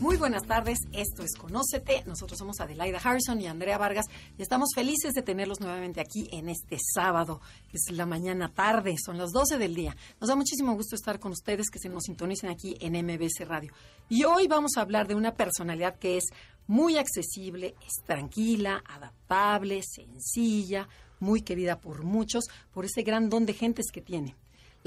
Muy buenas tardes, esto es Conócete. Nosotros somos Adelaida Harrison y Andrea Vargas y estamos felices de tenerlos nuevamente aquí en este sábado, es la mañana tarde, son las 12 del día. Nos da muchísimo gusto estar con ustedes que se nos sintonicen aquí en MBC Radio. Y hoy vamos a hablar de una personalidad que es muy accesible, es tranquila, adaptable, sencilla, muy querida por muchos, por ese gran don de gentes que tiene.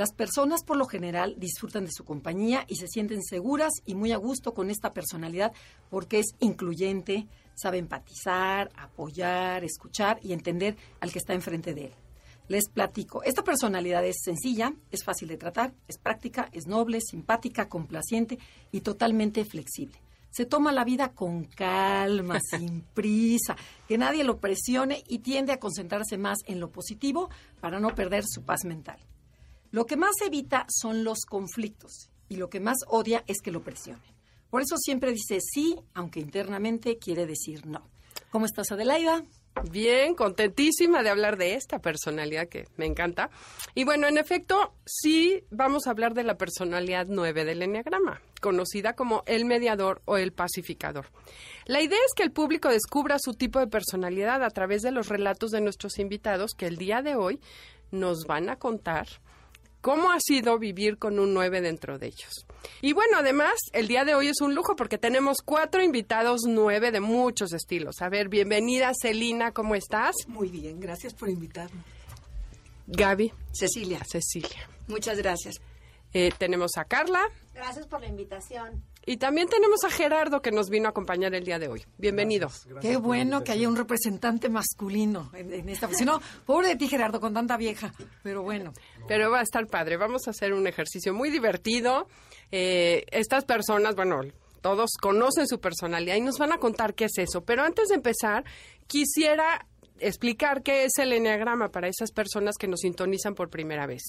Las personas por lo general disfrutan de su compañía y se sienten seguras y muy a gusto con esta personalidad porque es incluyente, sabe empatizar, apoyar, escuchar y entender al que está enfrente de él. Les platico, esta personalidad es sencilla, es fácil de tratar, es práctica, es noble, simpática, complaciente y totalmente flexible. Se toma la vida con calma, sin prisa, que nadie lo presione y tiende a concentrarse más en lo positivo para no perder su paz mental. Lo que más evita son los conflictos y lo que más odia es que lo presione. Por eso siempre dice sí, aunque internamente quiere decir no. ¿Cómo estás, Adelaida? Bien, contentísima de hablar de esta personalidad que me encanta. Y bueno, en efecto, sí vamos a hablar de la personalidad 9 del Enneagrama, conocida como el mediador o el pacificador. La idea es que el público descubra su tipo de personalidad a través de los relatos de nuestros invitados que el día de hoy nos van a contar cómo ha sido vivir con un 9 dentro de ellos. Y bueno, además, el día de hoy es un lujo porque tenemos cuatro invitados 9 de muchos estilos. A ver, bienvenida Celina, ¿cómo estás? Muy bien, gracias por invitarme. Gaby. Cecilia. Cecilia. Muchas gracias. Eh, tenemos a Carla. Gracias por la invitación. Y también tenemos a Gerardo que nos vino a acompañar el día de hoy. Bienvenido. Qué bueno que haya un representante masculino en, en esta. Si no, pobre de ti, Gerardo, con tanta vieja. Pero bueno. Pero va a estar padre. Vamos a hacer un ejercicio muy divertido. Eh, estas personas, bueno, todos conocen su personalidad y nos van a contar qué es eso. Pero antes de empezar, quisiera explicar qué es el enneagrama para esas personas que nos sintonizan por primera vez.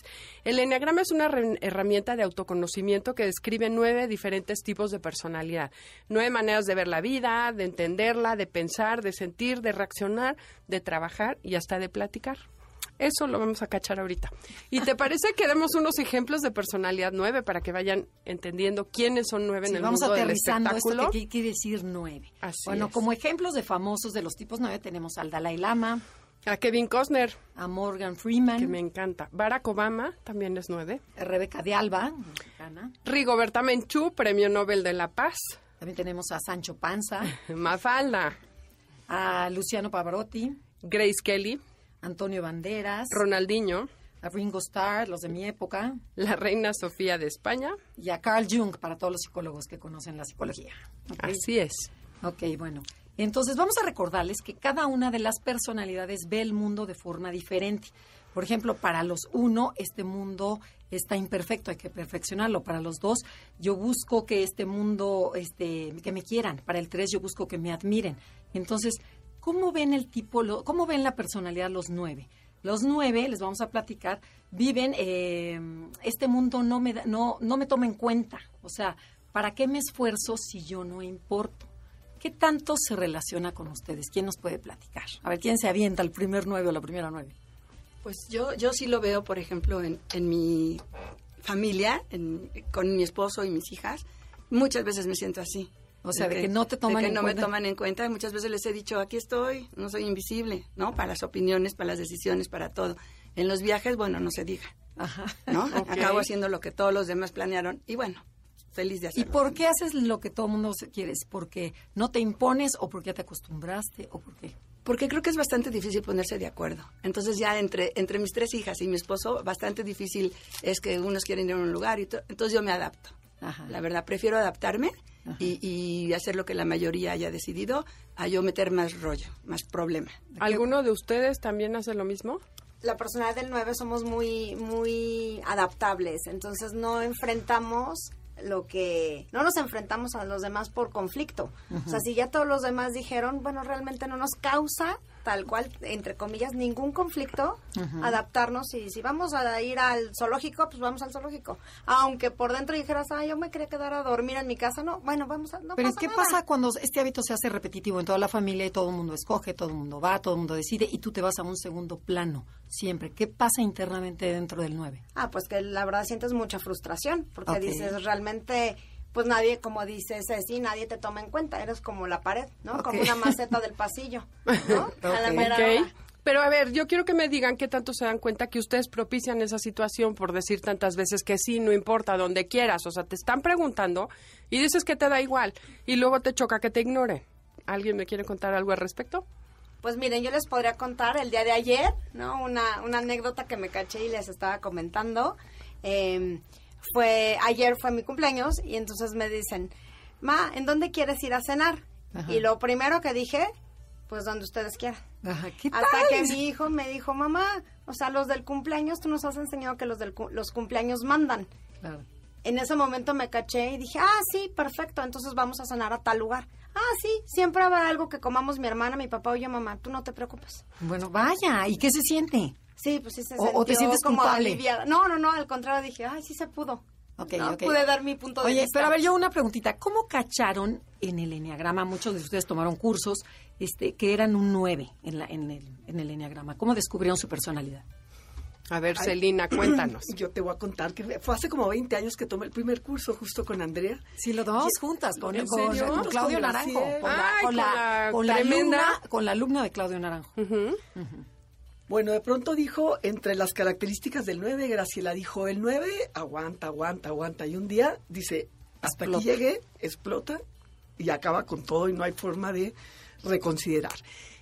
El enneagrama es una herramienta de autoconocimiento que describe nueve diferentes tipos de personalidad, nueve maneras de ver la vida, de entenderla, de pensar, de sentir, de reaccionar, de trabajar y hasta de platicar. Eso lo vamos a cachar ahorita. ¿Y te parece que demos unos ejemplos de personalidad nueve para que vayan entendiendo quiénes son nueve Sí, en el vamos mundo del aterrizando esto espectáculo? que quiere decir nueve. Así bueno, es. como ejemplos de famosos de los tipos nueve tenemos al Dalai Lama, A Kevin Costner, a Morgan Freeman, que me encanta. Barack Obama también es nueve. a Rebeca de Alba, mexicana. Rigoberta Menchú, Premio Nobel de la Paz. También tenemos a Sancho Panza, Mafalda, a Luciano Pavarotti, Grace Kelly, Antonio Banderas, Ronaldinho, a Ringo Starr, los de mi época, la reina Sofía de España. y a Carl Jung, para todos los psicólogos que conocen la psicología. Así es. Ok, bueno. Entonces vamos a recordarles que cada una de las personalidades ve el mundo de forma diferente. Por ejemplo, para los uno, este mundo está imperfecto, hay que perfeccionarlo. Para los dos, yo busco que este mundo, este, que me quieran. Para el tres, yo busco que me admiren. Entonces, ¿cómo ven el tipo, lo- cómo ven la personalidad los nueve? Los nueve, les vamos a platicar, viven, eh, este mundo no me, no, no me toma en cuenta. O sea, ¿para qué me esfuerzo si yo no importo? ¿Qué tanto se relaciona con ustedes? ¿Quién nos puede platicar? A ver, ¿quién se avienta el primer nueve o la primera nueve? Pues yo, yo sí lo veo, por ejemplo, en, en mi familia, en- con mi esposo y mis hijas. Muchas veces me siento así. O sea, de que no te toman de que en no cuenta. me toman en cuenta. Muchas veces les he dicho, aquí estoy, no soy invisible, ¿no? Para las opiniones, para las decisiones, para todo. En los viajes, bueno, no se diga, Ajá. ¿no? Ok. Acabo haciendo lo que todos los demás planearon y bueno, feliz de ¿Y hacerlo. por qué haces lo que todo el mundo quiere? ¿Es ¿Porque no te impones o porque ya te acostumbraste o por qué? Porque creo que es bastante difícil ponerse de acuerdo. Entonces ya entre, entre mis tres hijas y mi esposo, bastante difícil es que unos quieren ir a un lugar y to- entonces yo me adapto. Ajá. La verdad, prefiero adaptarme. Y, y hacer lo que la mayoría haya decidido a yo meter más rollo, más problema. ¿Alguno de ustedes también hace lo mismo? La personalidad del 9 somos muy, muy adaptables, entonces no enfrentamos lo que no nos enfrentamos a los demás por conflicto. O sea, si ya todos los demás dijeron, bueno, realmente no nos causa tal cual, entre comillas, ningún conflicto, adaptarnos y si vamos a ir al zoológico, pues vamos al zoológico. Aunque por dentro dijeras, ah, yo me quería quedar a dormir en mi casa, no, bueno, vamos a... No Pero pasa ¿qué nada. pasa cuando este hábito se hace repetitivo en toda la familia y todo el mundo escoge, todo el mundo va, todo el mundo decide y tú te vas a un segundo plano siempre? ¿Qué pasa internamente dentro del 9? Ah, pues que la verdad sientes mucha frustración, porque dices, realmente, pues nadie, como dice Ceci, nadie te toma en cuenta, eres como la pared, ¿no? Ok. Como una maceta del pasillo, ¿no? A la mera hora. Pero a ver, yo quiero que me digan qué tanto se dan cuenta que ustedes propician esa situación por decir tantas veces que sí, no importa, donde quieras. O sea, te están preguntando y dices que te da igual y luego te choca que te ignoren. ¿Alguien me quiere contar algo al respecto? Pues miren, yo les podría contar el día de ayer, ¿no? Una, una anécdota que me caché y les estaba comentando. Eh, fue, ayer fue mi cumpleaños y entonces me dicen, Ma, ¿en dónde quieres ir a cenar? Ajá. Y lo primero que dije, pues donde ustedes quieran. Ajá, ¿qué tal? Hasta que mi hijo me dijo, mamá, o sea, los del cumpleaños, tú nos has enseñado que los del cu- los cumpleaños mandan. Claro. En ese momento me caché y dije, ah, sí, perfecto, entonces vamos a cenar a tal lugar. Ah, sí, siempre habrá algo que comamos mi hermana, mi papá o yo, mamá, tú no te preocupes. Bueno, vaya, ¿y qué se siente? Sí, pues sí se O- o te sientes como culpable. aliviada. No, no, no, al contrario, dije, ay, sí se pudo. Ok, No, ok. Pude dar mi punto de Oye, vista. pero a ver, yo una preguntita. ¿Cómo cacharon en el enneagrama? Muchos de ustedes tomaron cursos este, que eran un 9 en, la, en, el, en el enneagrama. ¿Cómo descubrieron su personalidad? A ver, Celina, cuéntanos. Yo te voy a contar que fue hace como 20 años que tomé el primer curso justo con Andrea. Sí, lo tomamos Y- juntas con, ¿En con- serio? con Claudio Naranjo. Con la, Ay, con la- con la con la tremenda. alumna, con la alumna de Claudio Naranjo. Ujú. Bueno, de pronto dijo, entre las características del 9, Graciela dijo, el 9 aguanta, aguanta, aguanta. Y un día dice, hasta aquí llegué, explota y acaba con todo y no hay forma de reconsiderar.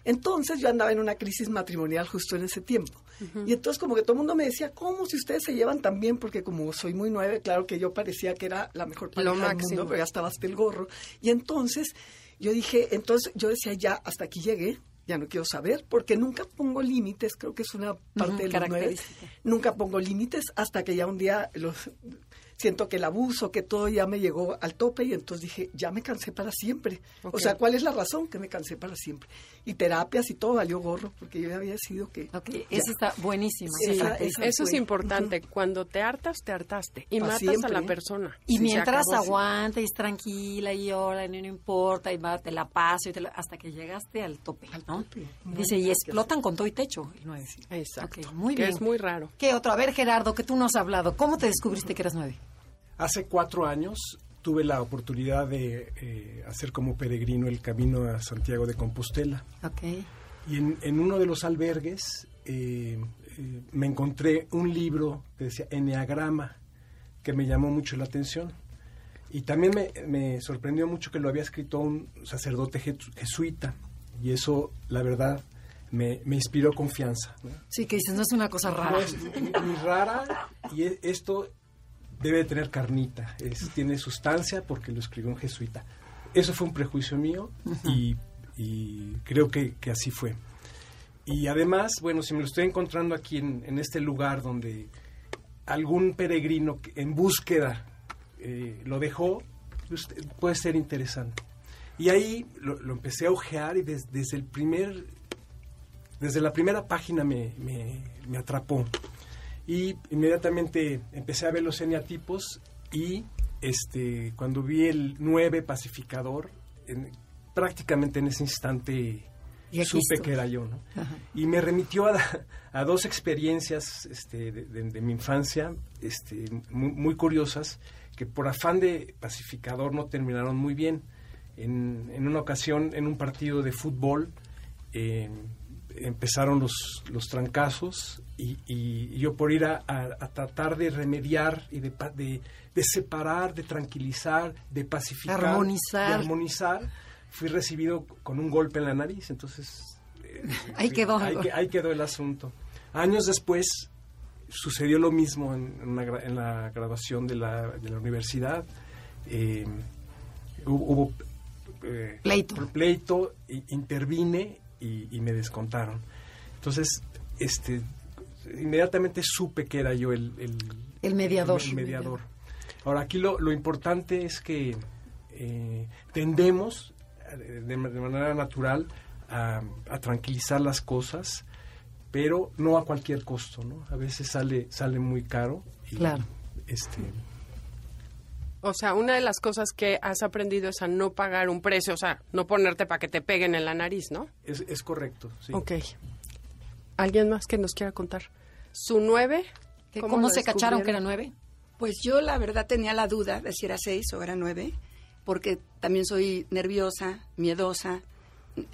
Entonces yo andaba en una crisis matrimonial justo en ese tiempo. Y entonces como que todo el mundo me decía, ¿cómo si ustedes se llevan tan bien? Porque como soy muy nueve, claro que yo parecía que era la mejor pareja del mundo, pero ya estaba hasta el gorro. Y entonces yo dije, entonces yo decía, ya, hasta aquí llegué, ya no quiero saber, porque nunca pongo límites, creo que es una parte Ujú, de los nueve. Nunca pongo límites hasta que ya un día los siento que el abuso, que todo ya me llegó al tope y entonces dije, ya me cansé para siempre. O sea, ¿cuál es la razón que me cansé para siempre? Y terapias y todo valió gorro, porque yo ya había decidido que... Esa está buenísima. Sí, esa esa- característica. Eso es importante. Cuando te hartas, te hartaste. Y Pa' matas a siempre. la persona. Y Sí, mientras aguanta y es tranquila y llora y no, no importa y va, te la paso y te la- hasta que llegaste al tope, ¿no? tope. Dice, y explotan con todo y techo el 9. Exacto. Muy que bien. es muy raro. ¿Qué otro? A ver, Gerardo, que tú nos has hablado. ¿Cómo te descubriste que eras 9? Hace cuatro años tuve la oportunidad de eh, hacer como peregrino el camino a Santiago de Compostela. Ok. Y en, en uno de los albergues eh, eh, me encontré un libro que decía Enneagrama, que me llamó mucho la atención. Y también me, me sorprendió mucho que lo había escrito un sacerdote jesu- jesuita. Y eso, la verdad, me, me inspiró confianza. ¿no? Sí, que dices, no es una cosa rara. No es ni, ni rara y e- esto debe de tener carnita, tiene sustancia porque lo escribió un jesuita. Eso fue un prejuicio mío y, creo que, así fue. Y además, bueno, si me lo estoy encontrando aquí en, este lugar donde algún peregrino en búsqueda eh, lo dejó, pues, puede ser interesante. Y ahí lo, empecé a ojear y des- desde el primer desde la primera página me atrapó. Y inmediatamente empecé a ver los eneatipos y este, cuando vi el 9 pacificador, en- prácticamente en ese instante supe que era yo. Y me remitió a, a dos experiencias este, de, de- de mi infancia este, muy, muy curiosas que por afán de pacificador no terminaron muy bien. En, en una ocasión, en un partido de fútbol, eh, empezaron los, los trancazos y, y yo por ir a, a- a tratar de remediar y de, de, de separar, de tranquilizar, de pacificar, Armonizar. de armonizar, fui recibido con un golpe en la nariz, entonces... eh, Ahí quedó. Ahí, que- ahí quedó el asunto. Años después sucedió lo mismo en, en una gra- en la graduación de la, de la universidad. Eh, hubo hubo, eh, Pleito. pleito, intervine y, y me descontaron. Entonces, este, inmediatamente supe que era yo el, el- El mediador. el mediador. Ahora, aquí lo, lo importante es que eh, tendemos de, de manera natural a, a tranquilizar las cosas, pero no a cualquier costo, ¿no? A veces sale, sale muy caro. Y, Claro. Este, O sea, una de las cosas que has aprendido es a no pagar un precio, o sea, no ponerte para que te peguen en la nariz, ¿no? es, es correcto, sí. Ok. ¿Alguien más que nos quiera contar? ¿Su nueve? ¿Que ¿Cómo, lo se cacharon que era nueve? Pues yo la verdad tenía la duda de si era seis o era nueve, porque también soy nerviosa, miedosa,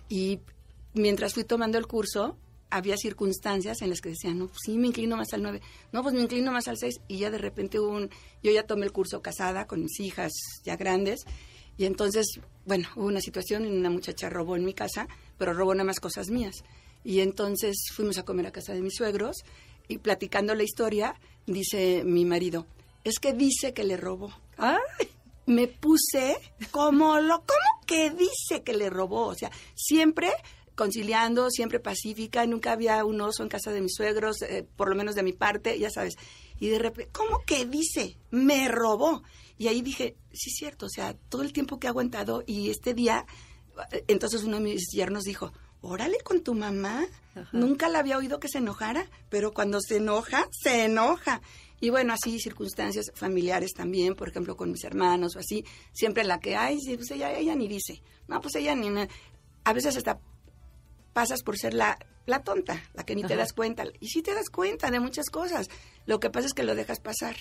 y mientras fui tomando el curso, había circunstancias en las que decían, no, pues sí, me inclino más al nueve, no, pues me inclino más al seis, y ya de repente hubo un, yo ya tomé el curso casada con mis hijas ya grandes, y entonces, bueno, hubo una situación y una muchacha robó en mi casa, pero robó nada más cosas mías. Y entonces fuimos a comer a casa de mis suegros y platicando la historia, dice mi marido, es que dice que le robó. ¡Ay! Me puse como lo, ¿cómo que dice que le robó? O sea, siempre conciliando, siempre pacífica, nunca había un oso en casa de mis suegros, eh, por lo menos de mi parte, ya sabes. Y de repente, ¿cómo que dice? Me robó. Y ahí dije, sí es cierto, o sea, todo el tiempo que he aguantado y este día, eh, entonces uno de mis yernos dijo, órale con tu mamá. Nunca la había oído que se enojara, pero cuando se enoja, se enoja. Y bueno, así circunstancias familiares también, por ejemplo, con mis hermanos o así, siempre la que hay, pues ella, ella ni dice. No, pues ella ni... A veces hasta pasas por ser la, la tonta, la que ni te das cuenta. Y sí te das cuenta de muchas cosas. Lo que pasa es que lo dejas pasar.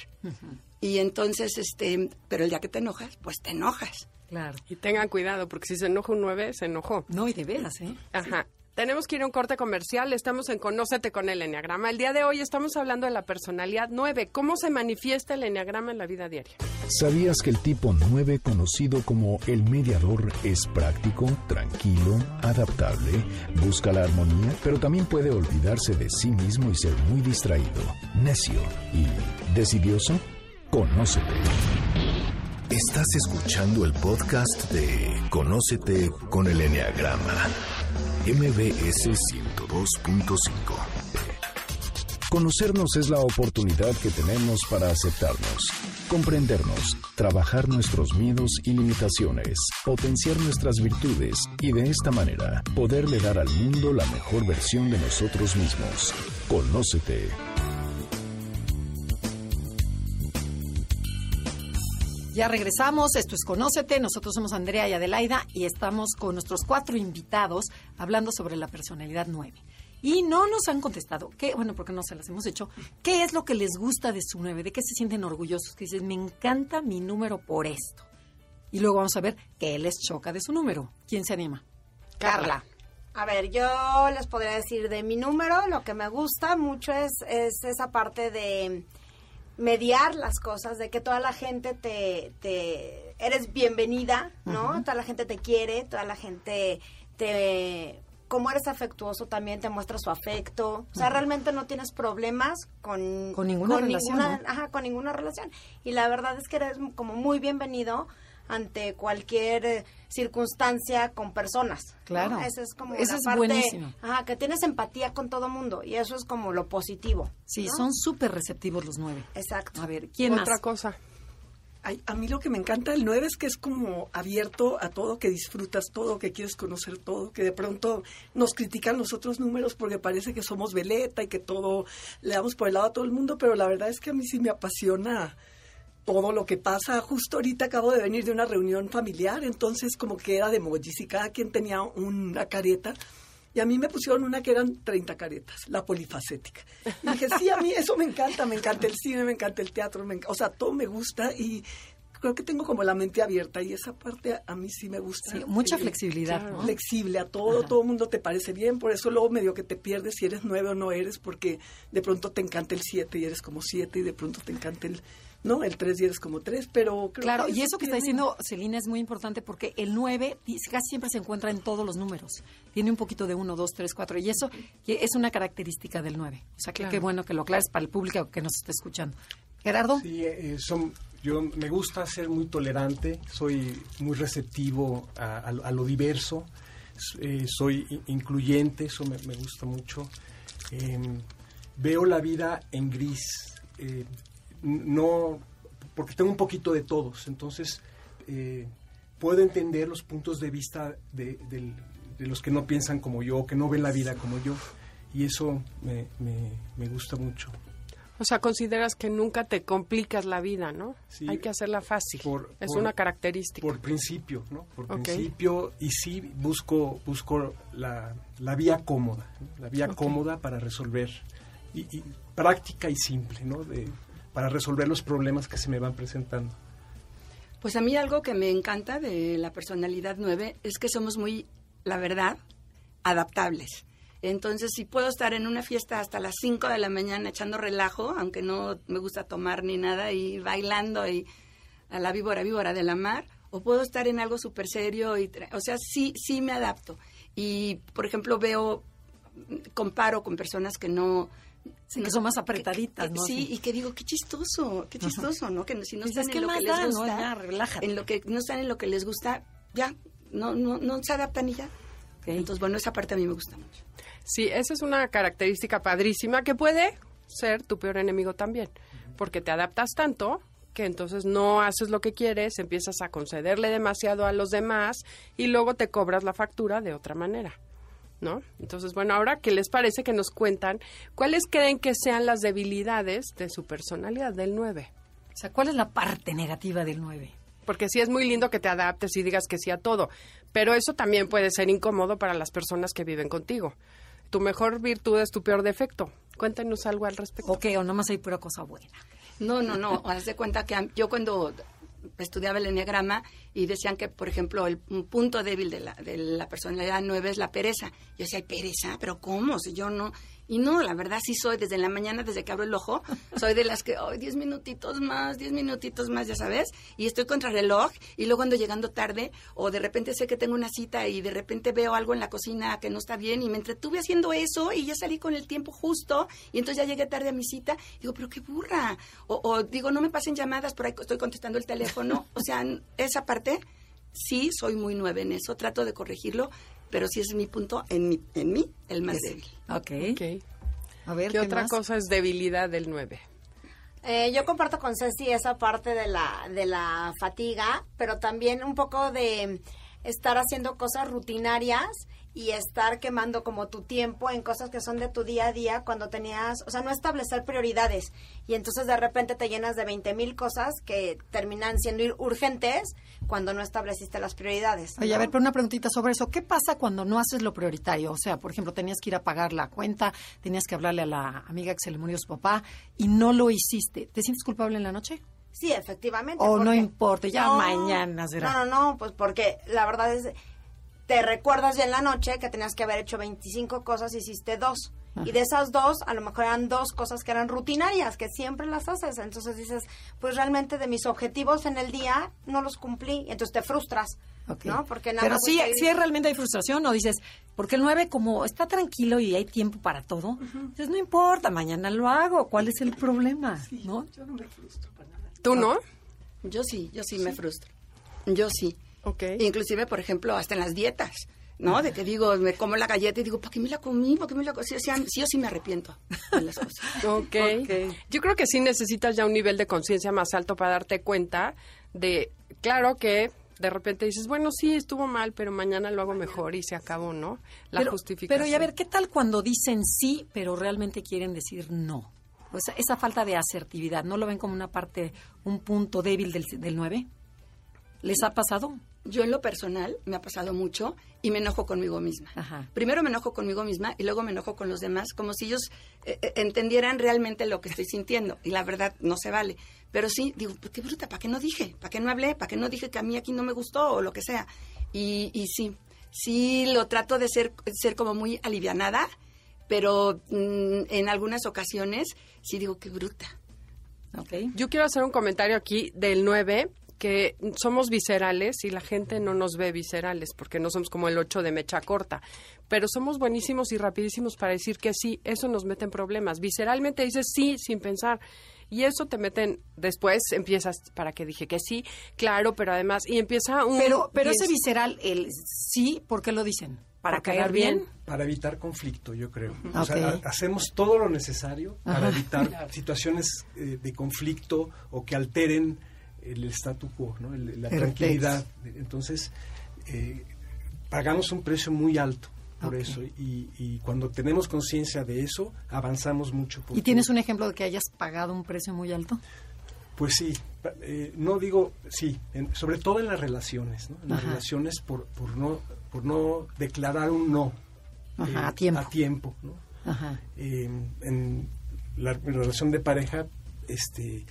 Y entonces, este, pero el día que te enojas, pues te enojas. Claro. Y tengan cuidado, porque si se enoja un nueve, se enojó. No, y de veras, ¿eh? Ajá. Tenemos que ir a un corte comercial. Estamos en Conócete con el Enneagrama. El día de hoy estamos hablando de la personalidad 9. ¿Cómo se manifiesta el Enneagrama en la vida diaria? ¿Sabías que el tipo 9, conocido como el mediador, es práctico, tranquilo, adaptable, busca la armonía, pero también puede olvidarse de sí mismo y ser muy distraído, necio y decidioso? Conócete. Estás escuchando el podcast de Conócete con el Enneagrama, MBS 102.5. Conocernos es la oportunidad que tenemos para aceptarnos, comprendernos, trabajar nuestros miedos y limitaciones, potenciar nuestras virtudes y de esta manera poderle dar al mundo la mejor versión de nosotros mismos. Conócete. Ya regresamos, esto es Conócete, nosotros somos Andrea y Adelaida y estamos con nuestros cuatro invitados hablando sobre la personalidad 9. Y no nos han contestado, ¿qué? bueno, porque no se las hemos hecho, ¿qué es lo que les gusta de su 9? ¿De qué se sienten orgullosos? Que dicen, me encanta mi número por esto. Y luego vamos a ver qué les choca de su número. ¿Quién se anima? Carla. A ver, yo les podría decir de mi número, lo que me gusta mucho es, es esa parte de mediar las cosas, de que toda la gente te, te eres bienvenida, ¿no? Toda la gente te quiere, toda la gente te como eres afectuoso también te muestra su afecto, o sea, realmente no tienes problemas con Con ninguna relación, ninguna- ¿no? ajá, con ninguna relación. Y la verdad es que eres como muy bienvenido ante cualquier eh, circunstancia con personas. ¿no? Claro. Esa es como Eso la es parte, buenísimo. Ajá, que tienes empatía con todo mundo y eso es como lo positivo. Sí, ¿no? son súper receptivos los nueve. Exacto. A ver, ¿quién Otra más? cosa. Ay, a mí lo que me encanta del 9 es que es como abierto a todo, que disfrutas todo, que quieres conocer todo, que de pronto nos critican los otros números porque parece que somos veleta y que todo le damos por el lado a todo el mundo, pero la verdad es que a mí sí me apasiona todo lo que pasa. Justo ahorita acabo de venir de una reunión familiar, entonces como que era de emojis y cada quien tenía una careta. Y a mí me pusieron una que eran 30 caretas, la polifacética. Y dije, sí, a mí eso me encanta, me encanta el cine, me encanta el teatro, me enc- o sea, todo me gusta y creo que tengo como la mente abierta y esa parte a mí sí me gusta. Sí, mucha Eh, flexibilidad, ¿no? flexible a todo, todo el mundo te parece bien, por eso luego medio que te pierdes si eres nueve o no eres, porque de pronto te encanta el siete y eres como siete y de pronto te encanta el, no, el tres y eres como tres, pero creo Claro, que y eso que está diciendo Celina es muy importante porque el 9 di- casi siempre se encuentra en todos los números. Tiene un poquito de 1, 2, 3, 4 y eso es una característica del 9. O sea, que Claro. qué bueno que lo aclares para el público que nos está escuchando. Gerardo, Sí, eh, son, yo me gusta ser muy tolerante, soy muy receptivo a, a- a lo diverso, eh, soy i- incluyente, eso me, me gusta mucho. Em, veo la vida en gris, eh, no porque tengo un poquito de todos. Entonces, eh, puedo entender los puntos de vista de, del- de los que no piensan como yo, que no ven la vida como yo. Y eso me, me- me gusta mucho. O sea, consideras que nunca te complicas la vida, ¿no? Sí. Hay que hacerla fácil. Por- es por- una característica. Por principio, ¿no? Por principio, y sí busco, busco la, la vía cómoda, ¿no? la vía cómoda para resolver, y, y práctica y simple, ¿no? De, para resolver los problemas que se me van presentando. Pues a mí algo que me encanta de la personalidad 9 es que somos muy, la verdad, adaptables. Entonces, si puedo estar en una fiesta hasta las 5 de la mañana echando relajo, aunque no me gusta tomar ni nada, y bailando y a la víbora, víbora de la mar, o puedo estar en algo súper serio, y, o sea, sí, sí me adapto. Y, por ejemplo, veo, comparo con personas que no... Sí, que son más apretaditas, que- ¿no? Sí, y que digo, qué chistoso, qué chistoso, ¿no? Que si no están ¿qué en lo que les gusta, en lo que no están en lo que les gusta, ya, no, no, no se adaptan y ya. Entonces, bueno, esa parte a mí me gusta mucho. Sí, esa es una característica padrísima que puede ser tu peor enemigo también, porque te adaptas tanto que entonces no haces lo que quieres, empiezas a concederle demasiado a los demás y luego te cobras la factura de otra manera, ¿no? Entonces, bueno, ahora, ¿qué les parece que nos cuentan cuáles creen que sean las debilidades de su personalidad del 9? O sea, ¿cuál es la parte negativa del 9? Porque sí es muy lindo que te adaptes y digas que sí a todo, pero eso también puede ser incómodo para las personas que viven contigo. Tu mejor virtud es tu peor defecto. Cuéntenos algo al respecto. Ok, o nomás hay pura cosa buena. No, no, no. Haz de cuenta que yo cuando estudiaba el enneagrama y decían que, por ejemplo, el un punto débil de la, de la personalidad 9 es la pereza. Yo decía, ¿hay pereza? ¿Pero cómo? Si yo no... Y no, la verdad sí soy, desde la mañana, desde que abro el ojo, soy de las que, ay, diez minutitos más, diez minutitos más, ya sabes, y estoy contra reloj, y luego ando llegando tarde, o de repente sé que tengo una cita y de repente veo algo en la cocina que no está bien, y me entretuve haciendo eso, y ya salí con el tiempo justo, y entonces ya llegué tarde a mi cita, digo, pero qué burra, o, o digo, no me pasen llamadas, por ahí estoy contestando el teléfono, o sea, esa parte, sí, soy muy nueva en eso, trato de corregirlo, pero sí es mi punto, en mí, en mí el más débil. Ok. Ok. A ver, ¿Qué, ¿qué, otra más? cosa es debilidad del 9? Eh, yo comparto con Ceci esa parte de la, de la fatiga, pero también un poco de estar haciendo cosas rutinarias y estar quemando como tu tiempo en cosas que son de tu día a día cuando tenías, o sea, no establecer prioridades y entonces de repente te llenas de 20 mil cosas que terminan siendo ir- urgentes cuando no estableciste las prioridades. Oye, a ¿no? ver, pero una preguntita sobre eso. ¿Qué pasa cuando no haces lo prioritario? O sea, por ejemplo, tenías que ir a pagar la cuenta, tenías que hablarle a la amiga que se le murió su papá y no lo hiciste. ¿Te sientes culpable en la noche? Sí, efectivamente. O no importa, ya mañana será. No, no, no, pues porque la verdad es, te recuerdas ya en la noche que tenías que haber hecho 25 cosas, hiciste dos. Y de esas dos, a lo mejor eran dos cosas que eran rutinarias, que siempre las haces. Entonces dices, pues realmente de mis objetivos en el día no los cumplí. Y entonces te frustras. ¿no? Porque nada Pero sí, sí realmente hay frustración o dices, porque el 9 como está tranquilo y hay tiempo para todo, dices, no importa, mañana lo hago, ¿cuál es el problema? ¿No? Yo no me frustro para nada. ¿Tú no? Yo sí, yo sí, me frustro. Yo sí. Ok. Inclusive, por ejemplo, hasta en las dietas, ¿no? De que digo, me como la galleta y digo, ¿para qué me la comí? ¿Para qué me la comí? Sí, sí o sí me arrepiento de las cosas. Ok. Yo creo que sí necesitas ya un nivel de conciencia más alto para darte cuenta de, claro que de repente dices, bueno, sí, estuvo mal, pero mañana lo hago mejor y se acabó, ¿no? La pero, justificación. Pero y a ver, ¿qué tal cuando dicen sí, pero realmente quieren decir no? O sea, esa falta de asertividad, ¿no lo ven como una parte, un punto débil del, del 9? ¿Les ha pasado? Yo en lo personal me ha pasado mucho y me enojo conmigo misma. Ajá. Primero me enojo conmigo misma y luego me enojo con los demás, como si ellos eh, eh, entendieran realmente lo que estoy sintiendo. Y la verdad no se vale. Pero sí, digo, pues qué bruta, ¿para qué no dije? ¿Para qué no hablé? ¿Para qué no dije que a mí aquí no me gustó o lo que sea? Y, y sí, sí lo trato de ser, ser como muy alivianada, pero mm, en algunas ocasiones sí digo, qué bruta. ¿Ok? Yo quiero hacer un comentario aquí del 9 que somos viscerales y la gente no nos ve viscerales porque no somos como el 8 de mecha corta, pero somos buenísimos y rapidísimos para decir que sí, eso nos mete en problemas. Visceralmente dices sí sin pensar y eso te meten después empiezas para que dije que sí, claro, pero además y empieza un Pero, pero ese visceral, el sí, ¿por qué lo dicen? ¿Para caer bien? Para evitar conflicto, yo creo. O sea, ha- hacemos todo lo necesario para evitar situaciones eh, de conflicto o que alteren el statu quo, ¿no? El- la tranquilidad. Entonces, eh, pagamos un precio muy alto por eso y, y cuando tenemos conciencia de eso, avanzamos mucho. ¿Y tienes un ejemplo de que hayas pagado un precio muy alto? Pues sí, eh, no digo sí, en- sobre todo en las relaciones, ¿no? En las Ajá. relaciones por, por no por no declarar un no Ajá, eh, a tiempo. a tiempo, ¿no? Ajá. En la, relación de pareja, este,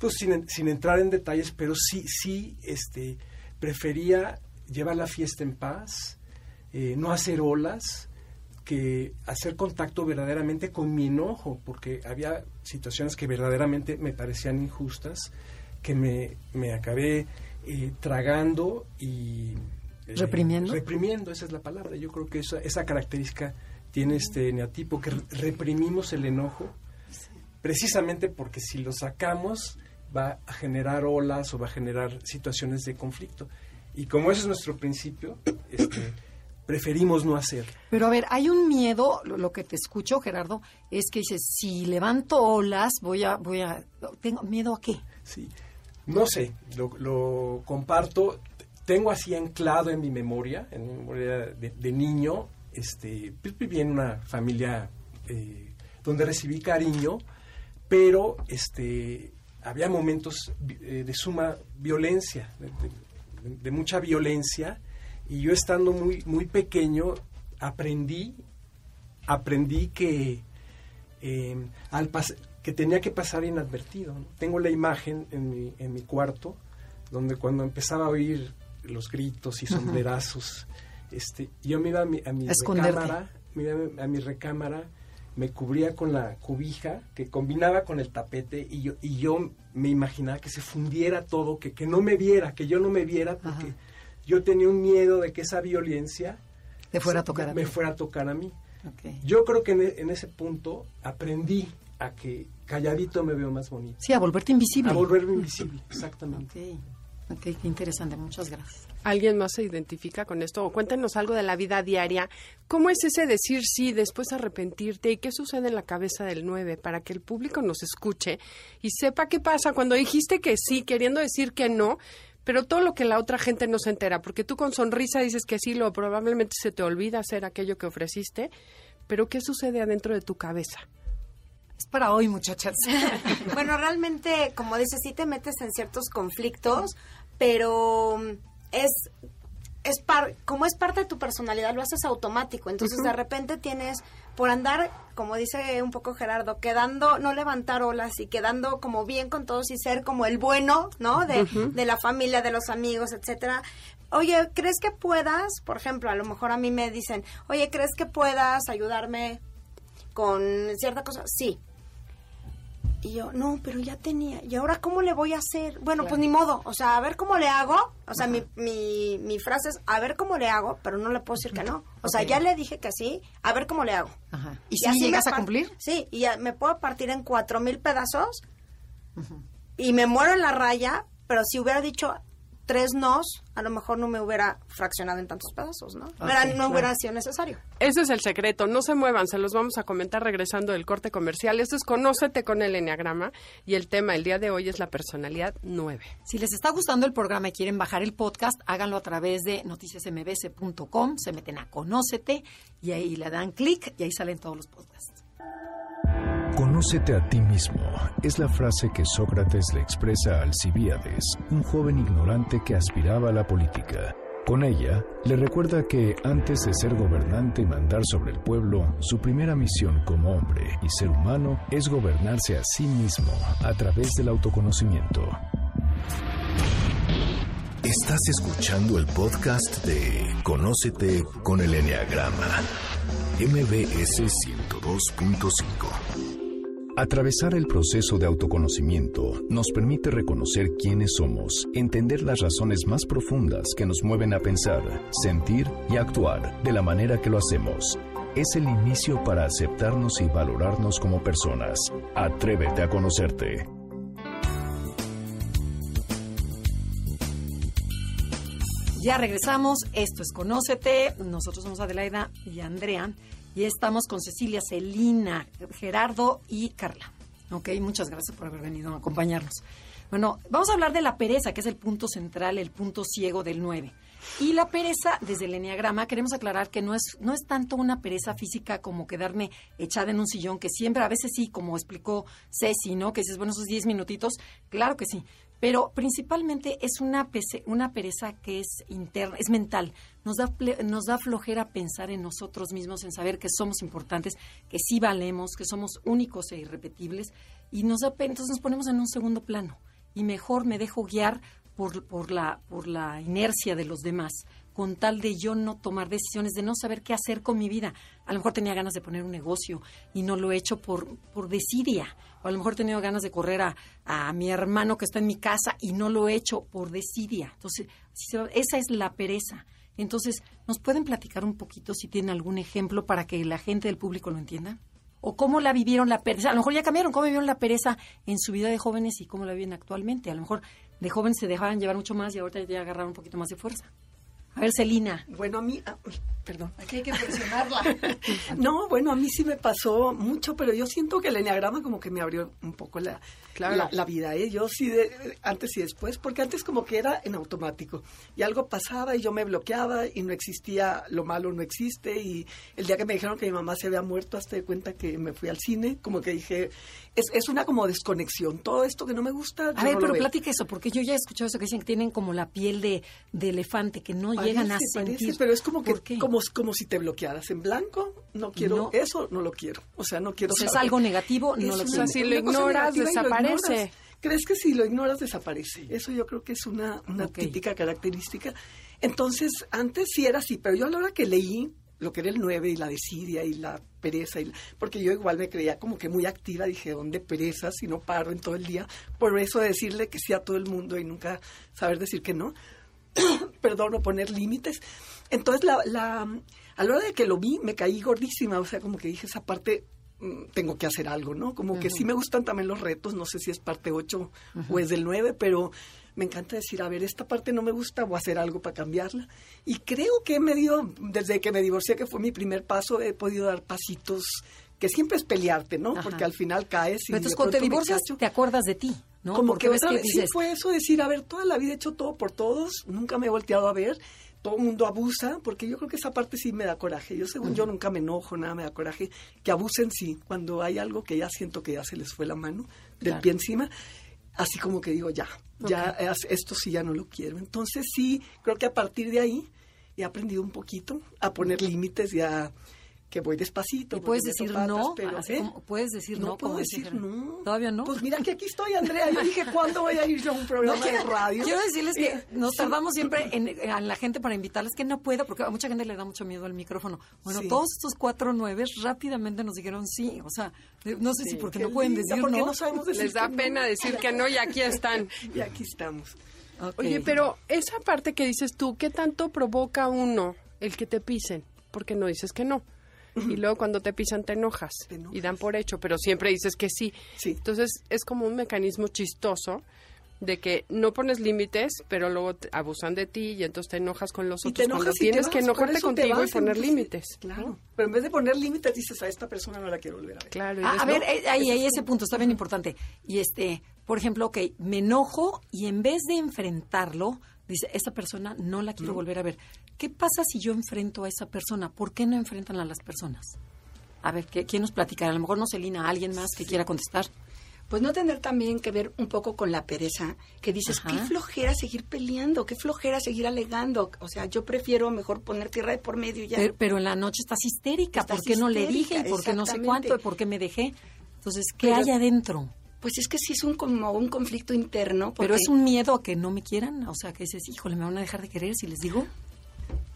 pues sin, sin entrar en detalles, pero sí sí este prefería llevar la fiesta en paz, eh, no hacer olas, que hacer contacto verdaderamente con mi enojo, porque había situaciones que verdaderamente me parecían injustas, que me, me acabé eh, tragando y... eh, ¿Reprimiendo? Reprimiendo, esa es la palabra. Yo creo que esa, esa característica tiene este neatipo, que re- reprimimos el enojo, precisamente porque si lo sacamos va a generar olas o va a generar situaciones de conflicto. Y como ese es nuestro principio, este, preferimos no hacerlo. Pero a ver, hay un miedo, lo, lo que te escucho, Gerardo, es que dices, si levanto olas, voy a, voy a, tengo miedo a qué? Sí, no sé, lo, lo comparto. Tengo así anclado en mi memoria, en mi memoria de, de niño, este, viví en una familia eh, donde recibí cariño, pero este, había momentos eh, de suma violencia, de, de- de mucha violencia, y yo estando muy, muy pequeño aprendí, aprendí que eh, al pas- que tenía que pasar inadvertido. ¿no? Tengo la imagen en mi, en mi cuarto, donde cuando empezaba a oír los gritos y sombrerazos, este, yo me iba a mi, a mi recámara, me iba a mi recámara, me cubría con la cobija que combinaba con el tapete y yo, y yo me imaginaba que se fundiera todo, que, que no me viera, que yo no me viera, porque Ajá. yo tenía un miedo de que esa violencia Te fuera a se- tocar a me fuera a tocar a mí. Yo creo que en, e- en ese punto aprendí a que calladito me veo más bonito. Sí, a volverte invisible. A volverme invisible, exactamente. Ok, qué interesante, muchas gracias. ¿Alguien más se identifica con esto? O cuéntenos algo de la vida diaria. ¿Cómo es ese decir sí, después arrepentirte? ¿Y qué sucede en la cabeza del 9 para que el público nos escuche y sepa qué pasa cuando dijiste que sí, queriendo decir que no, pero todo lo que la otra gente no se entera? Porque tú con sonrisa dices que sí, lo probablemente se te olvida hacer aquello que ofreciste, pero ¿qué sucede adentro de tu cabeza? Es para hoy, muchachas. bueno, realmente, como dices, sí te metes en ciertos conflictos, pero mm, es es par, como es parte de tu personalidad, lo haces automático. Entonces, de repente tienes, por andar, como dice un poco Gerardo, quedando, no levantar olas y quedando como bien con todos y ser como el bueno, ¿no? De, de la familia, de los amigos, etcétera. Oye, ¿crees que puedas? Por ejemplo, a lo mejor a mí me dicen, oye, ¿crees que puedas ayudarme con cierta cosa? Sí. Y yo, no, pero ya tenía. ¿Y ahora cómo le voy a hacer? Bueno, pues ni modo. O sea, a ver cómo le hago. O sea, mi, mi, mi frase es, a ver cómo le hago, pero no le puedo decir que no. O sea, ya le dije que sí, a ver cómo le hago. Ajá. ¿Y si llegas a cumplir? Sí, y ya me puedo partir en cuatro mil pedazos y me muero en la raya, pero si hubiera dicho tres nos, a lo mejor no me hubiera fraccionado en tantos pedazos, ¿no? No, era- Ok, no claro. hubiera sido necesario. Ese es el secreto, no se muevan, se los vamos a comentar regresando del corte comercial. Esto es Conócete con el Enneagrama y el tema el día de hoy es la personalidad 9. Si les está gustando el programa y quieren bajar el podcast, háganlo a través de noticiasmbs.com, se meten a Conócete y ahí le dan clic y ahí salen todos los podcasts. Conócete a ti mismo es la frase que Sócrates le expresa a Alcibíades, un joven ignorante que aspiraba a la política. Con ella, le recuerda que antes de ser gobernante y mandar sobre el pueblo, su primera misión como hombre y ser humano es gobernarse a sí mismo a través del autoconocimiento. Estás escuchando el podcast de Conócete con el Enneagrama, MBS 102.5. Atravesar el proceso de autoconocimiento nos permite reconocer quiénes somos, entender las razones más profundas que nos mueven a pensar, sentir y actuar de la manera que lo hacemos. Es el inicio para aceptarnos y valorarnos como personas. Atrévete a conocerte. Ya regresamos, esto es Conócete, nosotros somos Adelaida y Andrea y estamos con Cecilia, Celina, Gerardo y Carla. Ok, muchas gracias por haber venido a acompañarnos. Bueno, vamos a hablar de la pereza, que es el punto central, el punto ciego del 9. Y la pereza, desde el enneagrama, queremos aclarar que no es, no es tanto una pereza física como quedarme echada en un sillón, que siempre, a veces sí, como explicó Ceci, ¿no? Que dices, bueno, esos 10 minutitos, claro que sí. Pero principalmente es una, una pereza que es interna, es mental. Nos da, nos da flojera pensar en nosotros mismos, en saber que somos importantes, que sí valemos, que somos únicos e irrepetibles. Y nos da, entonces nos ponemos en un segundo plano. Y mejor me dejo guiar por, por, la, por la inercia de los demás, con tal de yo no tomar decisiones, de no saber qué hacer con mi vida. A lo mejor tenía ganas de poner un negocio y no lo he hecho por, por desidia. O a lo mejor he tenido ganas de correr a, a mi hermano que está en mi casa y no lo he hecho por desidia. Entonces, esa es la pereza. Entonces, ¿nos pueden platicar un poquito si tienen algún ejemplo para que la gente del público lo entienda? ¿O cómo la vivieron la pereza? A lo mejor ya cambiaron, ¿cómo vivieron la pereza en su vida de jóvenes y cómo la viven actualmente? A lo mejor de jóvenes se dejaban llevar mucho más y ahorita ya agarraron un poquito más de fuerza. A ver, Celina. Bueno, a mí, ah, perdón. Aquí hay que presionarla. no, bueno, a mí sí me pasó mucho, pero yo siento que el enneagrama como que me abrió un poco la, la, vida. ¿eh? Yo sí, de, antes y después, porque antes como que era en automático. Y algo pasaba y yo me bloqueaba y no existía, lo malo no existe. Y el día que me dijeron que mi mamá se había muerto, hasta de cuenta que me fui al cine, como que dije, es, es una como desconexión. Todo esto que no me gusta. A ver, pero platique eso, porque yo ya he escuchado eso que dicen que tienen como la piel de, de elefante, que no llegan a sentir. pero es como que como, como si te bloquearas en blanco. No quiero eso, no lo quiero. O sea, no quiero. Si es algo negativo, no lo quiero. Si lo ignoras, desaparece. ¿Crees que si lo ignoras desaparece? Eso yo creo que es una, una típica característica. Entonces, antes sí era así, pero yo a la hora que leí lo que era el 9 y la desidia y la pereza, y porque yo igual me creía como que muy activa, dije, ¿dónde pereza si no paro en todo el día? Por eso decirle que sí a todo el mundo y nunca saber decir que no, perdón, o poner límites. Entonces, la, la, a la hora de que lo vi, me caí gordísima, o sea, como que dije, esa parte mm, tengo que hacer algo, ¿no? Como que sí me gustan también los retos, no sé si es parte 8 o es del 9, pero me encanta decir, a ver, esta parte no me gusta, voy a hacer algo para cambiarla. Y creo que he medio, desde que me divorcié, que fue mi primer paso, he podido dar pasitos, que siempre es pelearte, ¿no? Porque al final caes y... entonces cuando te divorcias, te acuerdas de ti, ¿no? Como que, ves que sí fue eso, decir, a ver, toda la vida he hecho todo por todos, nunca me he volteado a ver, todo el mundo abusa, porque yo creo que esa parte sí me da coraje. Yo, según yo, nunca me enojo, nada me da coraje. Que abusen, sí, cuando hay algo que ya siento que ya se les fue la mano del pie encima, así como que digo, ya, ya esto sí ya no lo quiero. Entonces sí, creo que a partir de ahí he aprendido un poquito a poner límites y a que voy despacito. ¿Y puedes decir no? Pero, ¿eh? ¿Puedes decir no? No puedo decir no. ¿Todavía no? Pues mira que aquí estoy, Andrea. Yo dije, ¿cuándo voy a ir yo a un programa de radio? Quiero decirles que nos tardamos siempre en, a la gente para invitarles, que no puedo, porque a mucha gente le da mucho miedo al micrófono. Bueno, todos estos cuatro nueve rápidamente nos dijeron sí. O sea, no sé si porque no pueden decir no. no sabemos Les da pena decir que no y aquí están. y aquí estamos. Oye, pero esa parte que dices tú, ¿qué tanto provoca uno el que te pisen? Porque no dices que no. Y luego cuando te pisan te enojas, y dan por hecho, pero siempre dices que sí. sí. Entonces es como un mecanismo chistoso de que no pones límites, pero luego abusan de ti y entonces te enojas con los otros. cuando tienes que enojarte contigo y poner límites. Claro. Pero en vez de poner límites dices a esta persona no la quiero volver a ver. Claro. a ver, eh, ahí, ahí ese punto está bien importante. Y este, por ejemplo, ok, me enojo y en vez de enfrentarlo, dice, esta persona no la quiero volver a ver. ¿Qué pasa si yo enfrento a esa persona? ¿Por qué no enfrentan a las personas? A ver, ¿quién nos platicará? A lo mejor no Celina, alguien más que quiera contestar. Pues no tener también que ver un poco con la pereza, que dices, qué flojera seguir peleando, qué flojera seguir alegando. O sea, yo prefiero mejor poner tierra de por medio ya. Pero, en la noche estás histérica, ¿por qué no le dije? ¿Por qué no sé cuánto? ¿Por qué me dejé? Entonces, ¿qué hay adentro? Pues es que sí es un como un conflicto interno. Pero es un miedo a que no me quieran, o sea, que dices, híjole, me van a dejar de querer si les digo.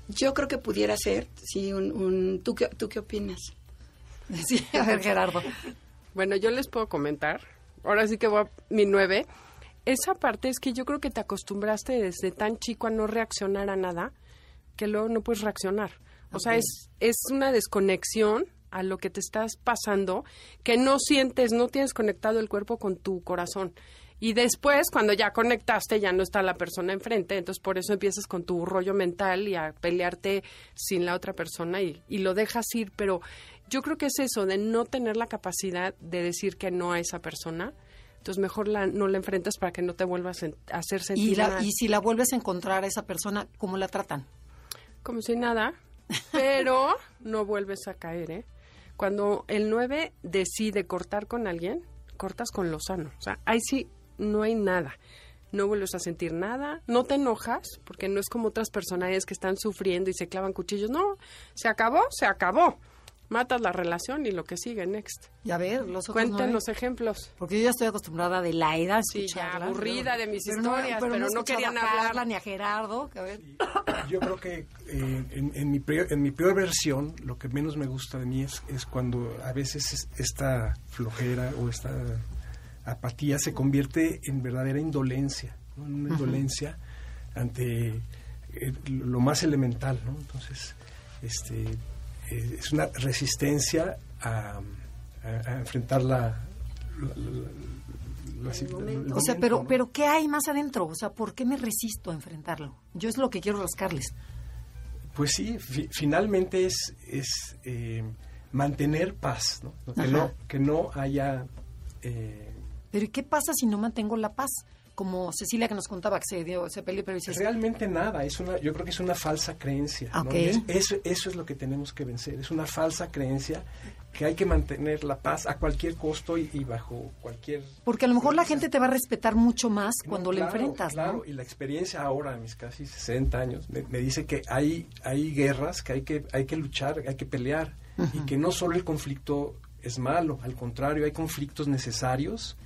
Yo creo que pudiera ser, sí, un... ¿tú, qué, ¿Tú qué opinas? Sí, a ver, Gerardo. Bueno, yo les puedo comentar. Ahora sí que voy a mi nueve. Esa parte es que yo creo que te acostumbraste desde tan chico a no reaccionar a nada que luego no puedes reaccionar. O sea, es, es una desconexión a lo que te estás pasando que no sientes, no tienes conectado el cuerpo con tu corazón. Y después, cuando ya conectaste, ya no está la persona enfrente, entonces por eso empiezas con tu rollo mental y a pelearte sin la otra persona y, y lo dejas ir. Pero yo creo que es eso, de no tener la capacidad de decir que no a esa persona. Entonces mejor la, no la enfrentas para que no te vuelvas a hacer sentir Y, la- y si la vuelves a encontrar a esa persona, ¿cómo la tratan? como si nada, pero no vuelves a caer, ¿eh? Cuando el 9 decide cortar con alguien, cortas con lo sano. O sea, ahí sí no hay nada. No vuelves a sentir nada, no te enojas, porque no es como otras personalidades que están sufriendo y se clavan cuchillos. No, se acabó, se acabó. Matas la relación y lo que sigue, next. Y a ver, los otros Cuéntanos nueve. ejemplos. Porque yo ya estoy acostumbrada de la edad a Sí, ya aburrida de mis Pero historias, pero no he escuchado querían a Carla hablar. ni a Gerardo. que a ver. Yo creo que eh, en, en mi peor, en mi peor versión, lo que menos me gusta de mí es, es cuando a veces es- esta flojera o esta apatía se convierte en verdadera indolencia, ¿no? en una indolencia ante eh, lo más elemental. ¿no? Entonces, este, eh, es una resistencia a, a- a enfrentar la... la- O sea, pero, pero ¿qué hay más adentro? O sea, ¿por qué me resisto a enfrentarlo? Yo es lo que quiero rascarles. Pues sí, fi- finalmente es, es eh, mantener paz, ¿no? Que, no, que no haya... eh, Pero ¿y qué pasa si no mantengo la paz? Como Cecilia que nos contaba que se dio, se peleó, pero dices, realmente nada, es una, yo creo que es una falsa creencia. eso, es lo que tenemos que vencer, es una falsa creencia que hay que mantener la paz a cualquier costo y, y bajo cualquier... porque a lo mejor la gente te va a respetar mucho más No, cuando le claro, enfrentas, Claro, ¿no? y la experiencia ahora, a mis casi 60 años, me, me dice que hay, hay guerras que hay, que hay que luchar, hay que pelear, y que no solo el conflicto es malo, al contrario, hay conflictos necesarios,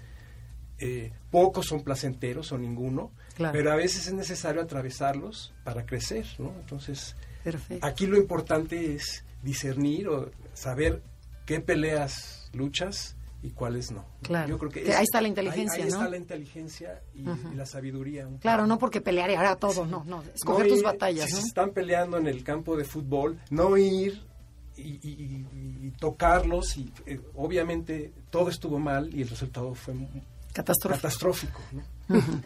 eh, pocos son placenteros o ninguno, Claro. pero a veces es necesario atravesarlos para crecer, ¿no? Entonces, Perfecto. aquí lo importante es discernir o saber qué peleas luchas y cuáles no. Claro. Yo creo que Que es- ahí está la inteligencia, ahí, ahí ¿no? está la inteligencia y, y la sabiduría. un Claro, no porque pelearé ahora todo, no, no. Escoger No tus ir- batallas, si ¿no? se están peleando en el campo de fútbol, no ir y, y- y- y tocarlos y eh, obviamente todo estuvo mal y el resultado fue Catastrófico. catastrófico. ¿no?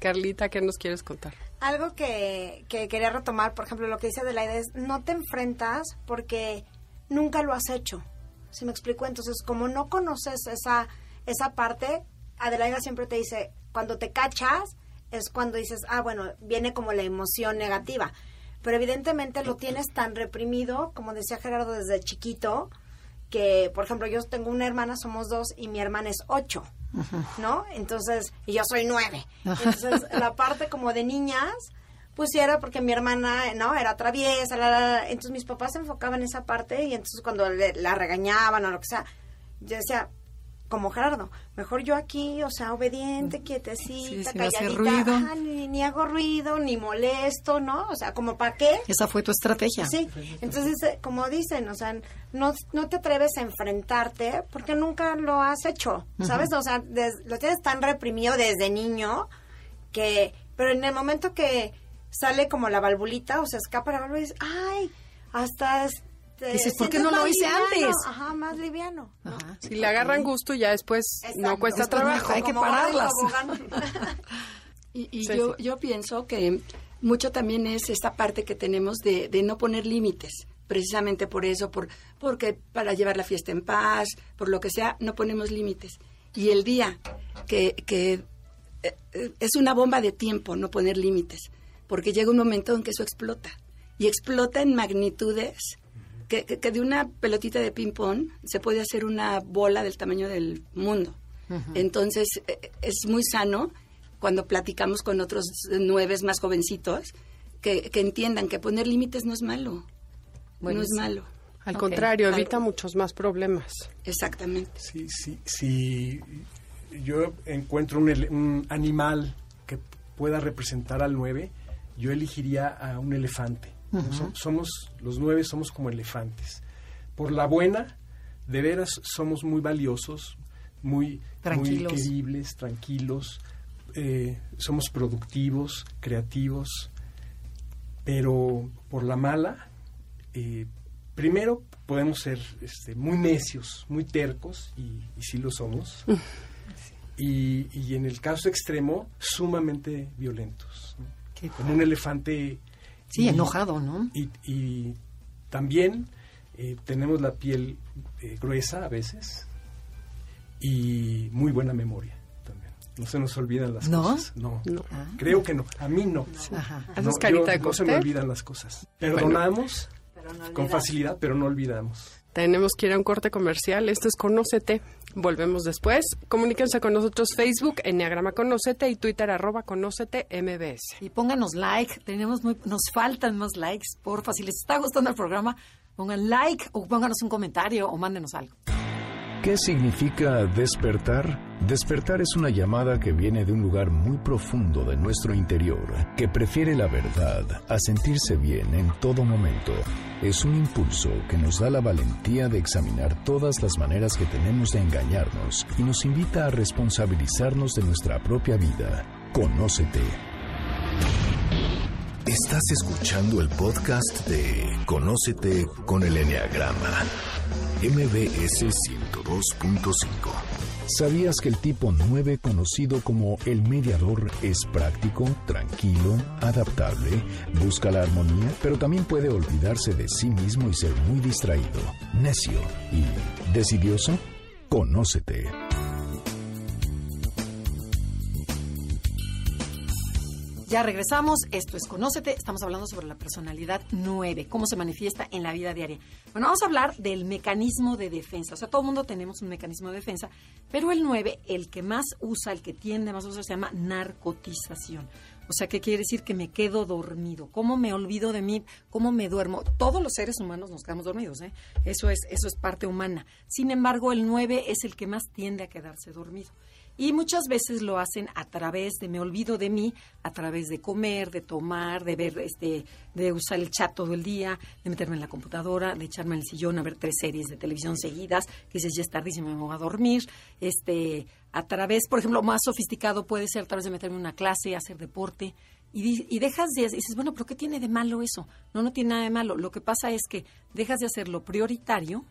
Carlita, ¿qué nos quieres contar? Algo que, que quería retomar, por ejemplo, lo que dice Adelaida es, no te enfrentas porque nunca lo has hecho. ¿Sí me explico? Entonces, como no conoces esa, esa parte, Adelaida siempre te dice, cuando te cachas, es cuando dices, ah, bueno, viene como la emoción negativa. Pero evidentemente lo tienes tan reprimido, como decía Gerardo desde chiquito, que, por ejemplo, yo tengo una hermana, somos dos, y mi hermana es ocho, ¿no? Entonces, y yo soy nueve. Entonces, la parte como de niñas, pues era porque mi hermana, ¿no? Era traviesa, la, la. entonces mis papás se enfocaban en esa parte y entonces cuando le- la regañaban o lo que sea, yo decía, como Gerardo, mejor yo aquí, o sea, obediente, quietecita, Sí, sin hacer calladita, ruido. ajá, ni, ni hago ruido, ni molesto, ¿no? O sea, como para qué. Esa fue tu estrategia. Sí, entonces, eh, como dicen, o sea, no, no te atreves a enfrentarte porque nunca lo has hecho, ¿sabes? O sea, des- lo tienes tan reprimido desde niño que, pero en el momento que sale como la valvulita o se escapa la válvula, dices, ay, hasta... Dices, ¿por qué no lo hice liviano". antes? Ajá, más liviano. ¿no? Ajá. Si le agarran gusto, ya después no cuesta Después trabajo. hay que pararlas. Y, y Sí, yo, sí. yo pienso que mucho también es esta parte que tenemos de, de no poner límites. Precisamente por eso, por, porque para llevar la fiesta en paz, por lo que sea, no ponemos límites. Y el día que, que eh, eh, es una bomba de tiempo no poner límites, porque llega un momento en que eso explota. Y explota en magnitudes que, que- que de una pelotita de ping-pong se puede hacer una bola del tamaño del mundo. Entonces, eh, es muy sano cuando platicamos con otros nueve más jovencitos que, que entiendan que poner límites no es malo. no es malo. Al contrario, Al- evita muchos más problemas. Exactamente. Sí, sí, si yo encuentro un, un animal que pueda representar al 9, yo elegiría a un elefante. So- somos, los nueve somos como elefantes. Por la buena, de veras somos muy valiosos, muy, muy Tranquilos. queribles, tranquilos, eh, somos productivos, creativos, pero por la mala, eh, primero podemos ser este, muy necios, muy tercos, y, y sí lo somos, y, y en el caso extremo, sumamente violentos, como un elefante. Sí, y- enojado, ¿no? Y, y también eh, tenemos la piel eh, gruesa a veces y muy buena memoria también. No se nos olvidan las ¿No? cosas. No, Ah. creo que no. A mí no. Ajá. ¿Haces No, carita yo- de No se me olvidan las cosas. Perdonamos Pero no con facilidad, pero no olvidamos. Tenemos que ir a un corte comercial. Esto es Conócete. Volvemos después. Comuníquense con nosotros Facebook, Enneagrama Conócete y Twitter, arroba Conócete MBS. Y pónganos like, tenemos muy, nos faltan más likes, porfa, si les está gustando el programa, pongan like o pónganos un comentario o mándenos algo. ¿Qué significa despertar? Despertar es una llamada que viene de un lugar muy profundo de nuestro interior, que prefiere la verdad a sentirse bien en todo momento. Es un impulso que nos da la valentía de examinar todas las maneras que tenemos de engañarnos y nos invita a responsabilizarnos de nuestra propia vida. Conócete. Estás escuchando el podcast de Conócete con el Enneagrama. MBS 102.5. ¿Sabías que el tipo 9, conocido como el mediador, es práctico, tranquilo, adaptable, busca la armonía, pero también puede olvidarse de sí mismo y ser muy distraído, necio y decidioso? Conócete. Ya regresamos, esto es Conócete, estamos hablando sobre la personalidad 9, cómo se manifiesta en la vida diaria. Bueno, vamos a hablar del mecanismo de defensa, o sea, todo el mundo tenemos un mecanismo de defensa, pero el 9, el que más usa, el que tiende más a se llama narcotización. O sea, ¿qué quiere decir? Que me quedo dormido. ¿Cómo me olvido de mí? ¿Cómo me duermo? Todos los seres humanos nos quedamos dormidos, ¿eh? Eso es, eso es parte humana. Sin embargo, el 9 es el que más tiende a quedarse dormido. Y muchas veces lo hacen a través de, me olvido de mí, a través de comer, de tomar, de ver, este, de usar el chat todo el día, de meterme en la computadora, de echarme en el sillón a ver tres series de televisión seguidas, que dices, ya es tardísimo, me voy a dormir. Este, a través, por ejemplo, más sofisticado puede ser a través de meterme en una clase, hacer deporte. Y, y dejas de, y dices, bueno, pero ¿qué tiene de malo eso? No, no tiene nada de malo. Lo que pasa es que dejas de hacer lo prioritario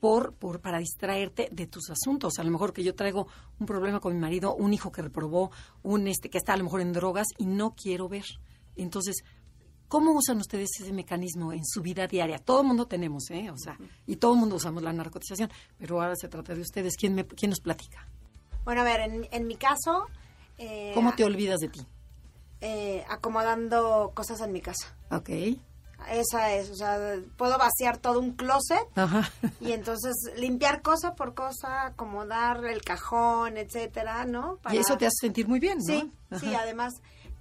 por, por para distraerte de tus asuntos. A lo mejor que yo traigo un problema con mi marido, un hijo que reprobó, un este que está a lo mejor en drogas y no quiero ver. Entonces, ¿cómo usan ustedes ese mecanismo en su vida diaria? Todo el mundo tenemos, ¿eh? O sea, y todo el mundo usamos la narcotización, pero ahora se trata de ustedes. ¿Quién, me, quién nos platica? Bueno, a ver, en, en mi caso... eh, ¿Cómo te olvidas de ti? eh, acomodando cosas en mi casa. Ok. Esa es, o sea, puedo vaciar todo un closet Ajá. y entonces limpiar cosa por cosa, acomodar el cajón, etcétera, ¿no? Y eso te hace sentir muy bien, ¿no? Sí, sí, además,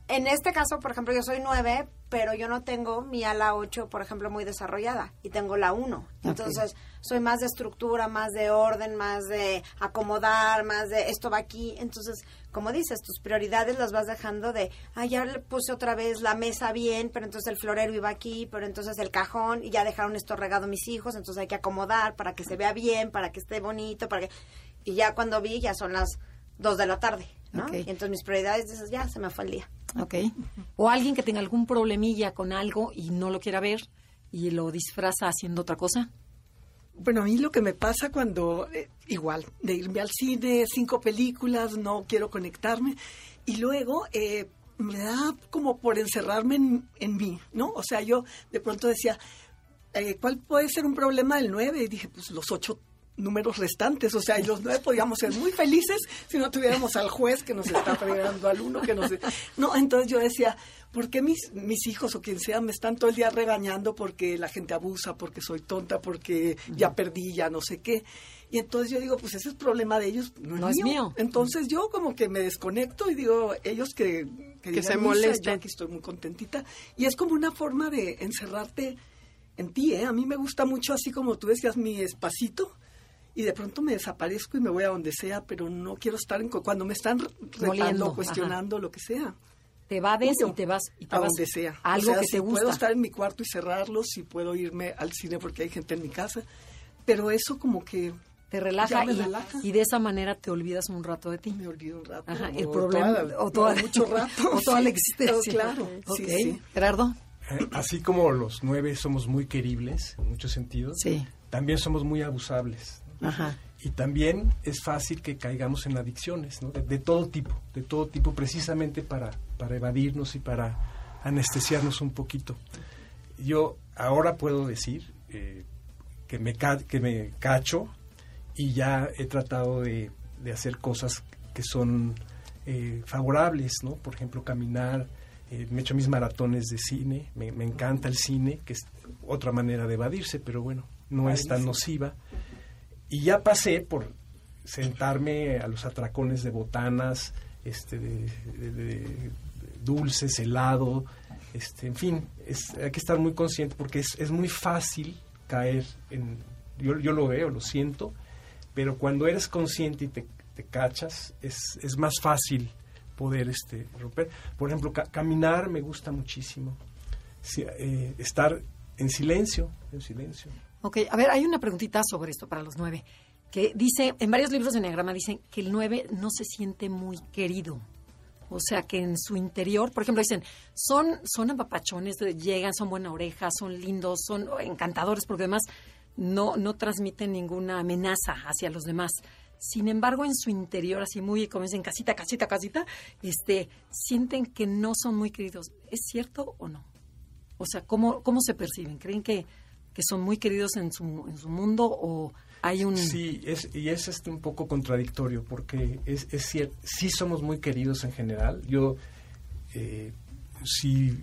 en este caso, por ejemplo, yo soy nueve, pero yo no tengo mi ala 8, por ejemplo, muy desarrollada y tengo la 1. Entonces, soy más de estructura, más de orden, más de acomodar, más de esto va aquí. Entonces, como dices, tus prioridades las vas dejando de, ah, ya le puse otra vez la mesa bien, pero entonces el florero iba aquí, pero entonces el cajón y ya dejaron esto regado mis hijos, entonces hay que acomodar para que se vea bien, para que esté bonito, para que... Y ya cuando vi, ya son las 2 de la tarde, ¿no? Ok. Y entonces mis prioridades dices, ya se me fue el día. Ok. O alguien que tenga algún problemilla con algo y no lo quiera ver y lo disfraza haciendo otra cosa. Bueno, a mí lo que me pasa cuando, eh, igual, de irme al cine, cinco películas, no quiero conectarme, y luego eh, me da como por encerrarme en, en mí, ¿no? O sea, yo de pronto decía, eh, ¿cuál puede ser un problema del nueve? Y dije, pues los ocho números restantes, o sea, y los nueve podíamos ser muy felices si no tuviéramos al juez que nos está fregando al uno, que nos... No, entonces yo decía, ¿por qué mis, mis hijos o quien sea me están todo el día regañando porque la gente abusa, porque soy tonta, porque ya perdí, ya no sé qué? Y entonces yo digo, pues ese es problema de ellos, no, No es mío. mío. Entonces yo como que me desconecto y digo, ellos que... Que, digan se molesten. Yo aquí estoy muy contentita. Y es como una forma de encerrarte en ti, ¿eh? A mí me gusta mucho así como tú decías, mi espacito. Y de pronto me desaparezco y me voy a donde sea, pero no quiero estar en... cu- Cuando me están retando, Moliendo, cuestionando, lo que sea. Te evades Yo, y te vas y te a vas donde sea. a algo o sea, que si te gusta. puedo estar en mi cuarto y cerrarlo, si puedo irme al cine porque hay gente en mi casa, pero eso como que Te relaja, y, relaja. y de esa manera te olvidas un rato de ti. me olvido un rato. Ajá, o el problema, toda- o toda, no, mucho rato. o toda la existencia. Claro, Ok. sí, sí. Gerardo. Eh, Así como los nueve somos muy queribles en muchos sentidos, Sí. también somos muy abusables. Y también es fácil que caigamos en adicciones, ¿no? de, de todo tipo, de todo tipo, precisamente para, para evadirnos y para anestesiarnos un poquito. Yo ahora puedo decir eh, que, me que me cacho y ya he tratado de, de hacer cosas que son eh, favorables, ¿no? Por ejemplo, caminar, eh, me echo mis maratones de cine, me, me encanta el cine, que es otra manera de evadirse, pero bueno, no es tan nociva. Y ya pasé por sentarme a los atracones de botanas, este, de, dulces, helado, este, en fin, es, hay que estar muy consciente porque es, es muy fácil caer en, yo, yo lo veo, lo siento, pero cuando eres consciente y te, te cachas, es, es más fácil poder este, romper. Por ejemplo, ca- caminar me gusta muchísimo. Eh, estar en silencio, en silencio. Ok, a ver, hay una preguntita sobre esto para los nueve, que dice, en varios libros de Enneagrama dicen que el nueve no se siente muy querido. O sea, que en su interior, por ejemplo, dicen, son, son apapachones, llegan, son buena oreja, son lindos, son encantadores, porque además no, no transmiten ninguna amenaza hacia los demás. Sin embargo, en su interior, así muy, como dicen, casita, casita, casita, este, sienten que no son muy queridos. ¿Es cierto o no? O sea, ¿cómo, cómo se perciben? ¿Creen que, que son muy queridos en su, en su mundo o hay un... Sí, es, y es este un poco contradictorio porque es, es cierto, sí somos muy queridos en general. Yo eh, sí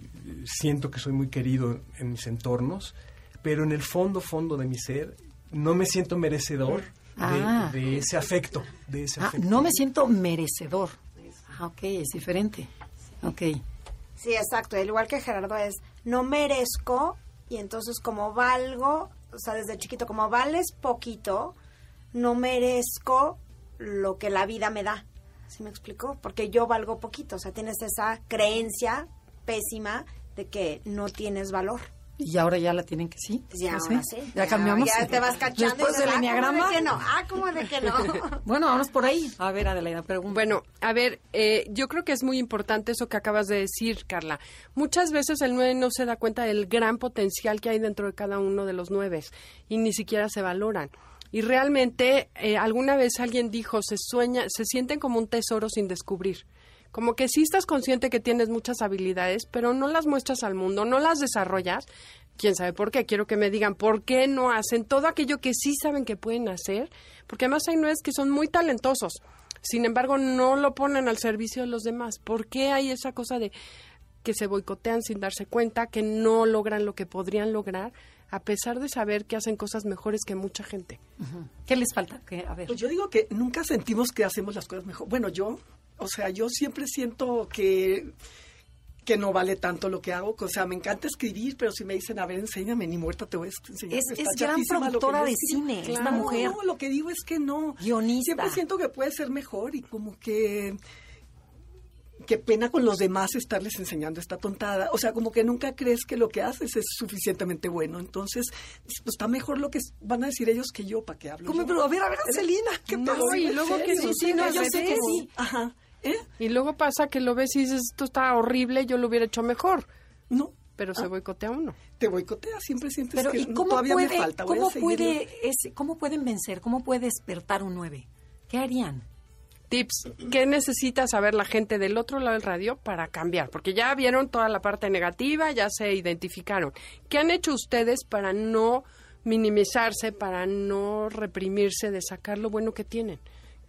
siento que soy muy querido en mis entornos, pero en el fondo, fondo de mi ser, no me siento merecedor de, Ah. de ese afecto, de ese Ah, afecto. no me siento merecedor. Ah, ok, es diferente. Ok. Sí, exacto. El igual que Gerardo es, no merezco y entonces como valgo, o sea, desde chiquito, como vales poquito, no merezco lo que la vida me da. ¿Sí me explico? Porque yo valgo poquito. O sea, tienes esa creencia pésima de que no tienes valor. Y ahora ya la tienen que sí. Ya, ¿No ahora sé? sí. Ya cambiamos. Ya te vas cachando. Después del "Ah, ¿cómo enneagrama. que no? Ah, ¿cómo de que no? Bueno, vamos por ahí. A ver, Adelaida, pregunta. Bueno, a ver, eh, yo creo que es muy importante eso que acabas de decir, Carla. Muchas veces el 9 no se da cuenta del gran potencial que hay dentro de cada uno de los 9 y ni siquiera se valoran. Y realmente, eh, alguna vez alguien dijo, se sueña, se sienten como un tesoro sin descubrir. Como que sí estás consciente que tienes muchas habilidades, pero no las muestras al mundo, no las desarrollas. Quién sabe por qué. Quiero que me digan por qué no hacen todo aquello que sí saben que pueden hacer, porque además hay nueve que son muy talentosos. Sin embargo, no lo ponen al servicio de los demás. ¿Por qué hay esa cosa de que se boicotean sin darse cuenta, que no logran lo que podrían lograr, a pesar de saber que hacen cosas mejores que mucha gente? ¿Qué les falta? ¿Qué? A ver. Pues yo digo que nunca sentimos que hacemos las cosas mejor. Bueno, yo, o sea, yo siempre siento que que no vale tanto lo que hago, o sea, me encanta escribir, pero si me dicen, a ver, enséñame, ni muerta te voy a enseñar. Es- es gran productora de cine, esta Claro, mujer. No, lo que digo es que no. Guionista. Siempre siento que puede ser mejor y como que qué pena con los demás estarles enseñando esta tontada. O sea, como que nunca crees que lo que haces es suficientemente bueno. Entonces, pues está mejor lo que van a decir ellos que yo, ¿para qué hablo? ¿Cómo? yo? Pero, a ver, a ver, Celina, ¿qué No, pasa? y luego que Sí, sí, no, yo sé que sí. Ajá. ¿Eh? Y luego pasa que lo ves y dices, esto está horrible, yo lo hubiera hecho mejor, No. pero se Ah. boicotea uno. Te boicotea, siempre sientes Pero, que ¿y cómo todavía puede, me falta. cómo puede, ese- cómo pueden vencer? ¿Cómo puede despertar un 9? ¿Qué harían? Tips, ¿qué necesita saber la gente del otro lado del radio para cambiar? Porque ya vieron toda la parte negativa, ya se identificaron. ¿Qué han hecho ustedes para no minimizarse, para no reprimirse de sacar lo bueno que tienen?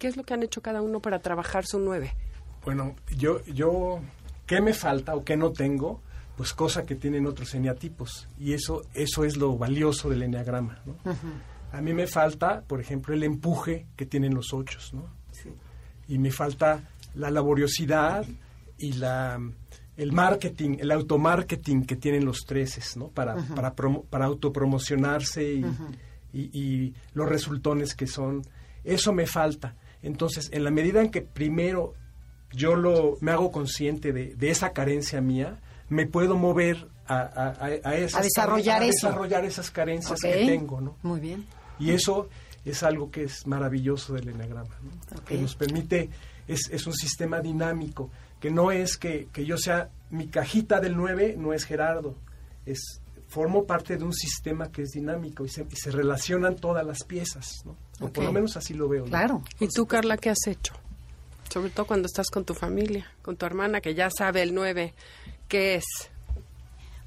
¿Qué es lo que han hecho cada uno para trabajar su nueve? Bueno, yo, yo, ¿qué me falta o qué no tengo? Pues cosa que tienen otros eneatipos. Y eso, eso es lo valioso del eneagrama, ¿no? A mí me falta, por ejemplo, el empuje que tienen los ochos, ¿no? Y me falta la laboriosidad y la el marketing, el automarketing que tienen los treces, ¿no? Para, para, promo- para autopromocionarse y, y- y los resultones que son. Eso me falta. Entonces, en la medida en que primero yo lo, me hago consciente de, de esa carencia mía, me puedo mover a, a, a- a esas A desarrollar a desarrollar esas carencias que tengo, ¿no? Muy bien. Y eso es algo que es maravilloso del enagrama, ¿no? Que nos permite, es, es un sistema dinámico, que no es que, que yo sea, mi cajita del 9 no es Gerardo, es formo parte de un sistema que es dinámico y se, y se relacionan todas las piezas, ¿no? O por lo menos así lo veo. ¿no? Claro. ¿Y tú, Carla, qué has hecho? Sobre todo cuando estás con tu familia, con tu hermana, que ya sabe el 9, ¿qué es?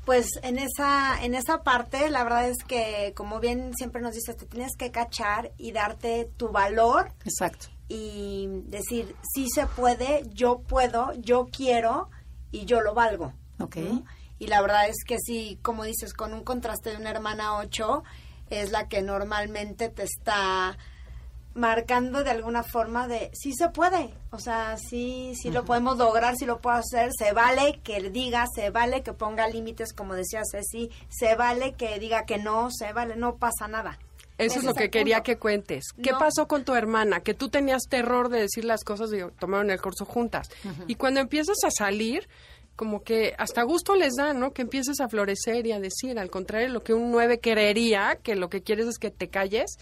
Pues en esa, en esa parte, la verdad es que, como bien siempre nos dices, te tienes que cachar y darte tu valor Exacto. y decir, sí se puede, yo puedo, yo quiero y yo lo valgo. Ok. ¿no? Y la verdad es que sí, como dices, con un contraste de una hermana 8, es la que normalmente te está marcando de alguna forma de sí se puede, o sea, sí, sí lo podemos lograr, sí lo puedo hacer, se vale que le diga, se vale que ponga límites, como decía Ceci, se vale que diga que no, se vale, no pasa nada. Eso Ese es lo que quería punto. que cuentes. ¿Qué No. pasó con tu hermana? Que tú tenías terror de decir las cosas y tomaron el curso juntas. Y cuando empiezas a salir, como que hasta gusto les da, ¿no? Que empieces a florecer y a decir, al contrario, lo que un 9 querería, que lo que quieres es que te calles.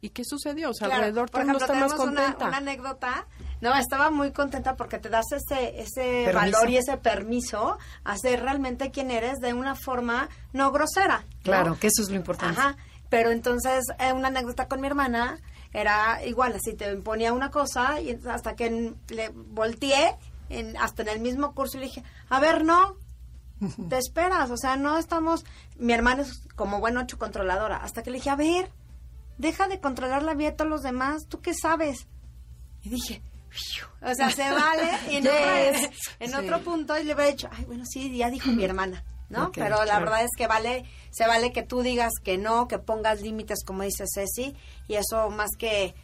¿Y qué sucedió? O sea, Claro, alrededor por todo el mundo ejemplo, está más tenemos una- contenta. Una, anécdota. No, estaba muy contenta porque te das ese, ese Permiso. valor y ese permiso a ser realmente quien eres de una forma no grosera. ¿no? Claro, que eso es lo importante. Ajá. Pero entonces, eh, una anécdota con mi hermana era igual, así te ponía una cosa y hasta que le volteé, en, hasta en el mismo curso, y le dije, a ver, no, te esperas, o sea, no estamos, mi hermana es como buen ocho controladora, hasta que le dije, a ver, deja de controlar la vida de todos los demás, ¿tú qué sabes? Y dije, o sea, se vale, y en, Yes. en Sí. otro punto y le hubiera dicho, ay, bueno, sí, ya dijo mi hermana, ¿no? Pero la claro. verdad es que vale, se vale que tú digas que no, que pongas límites, como dice Ceci, y eso más que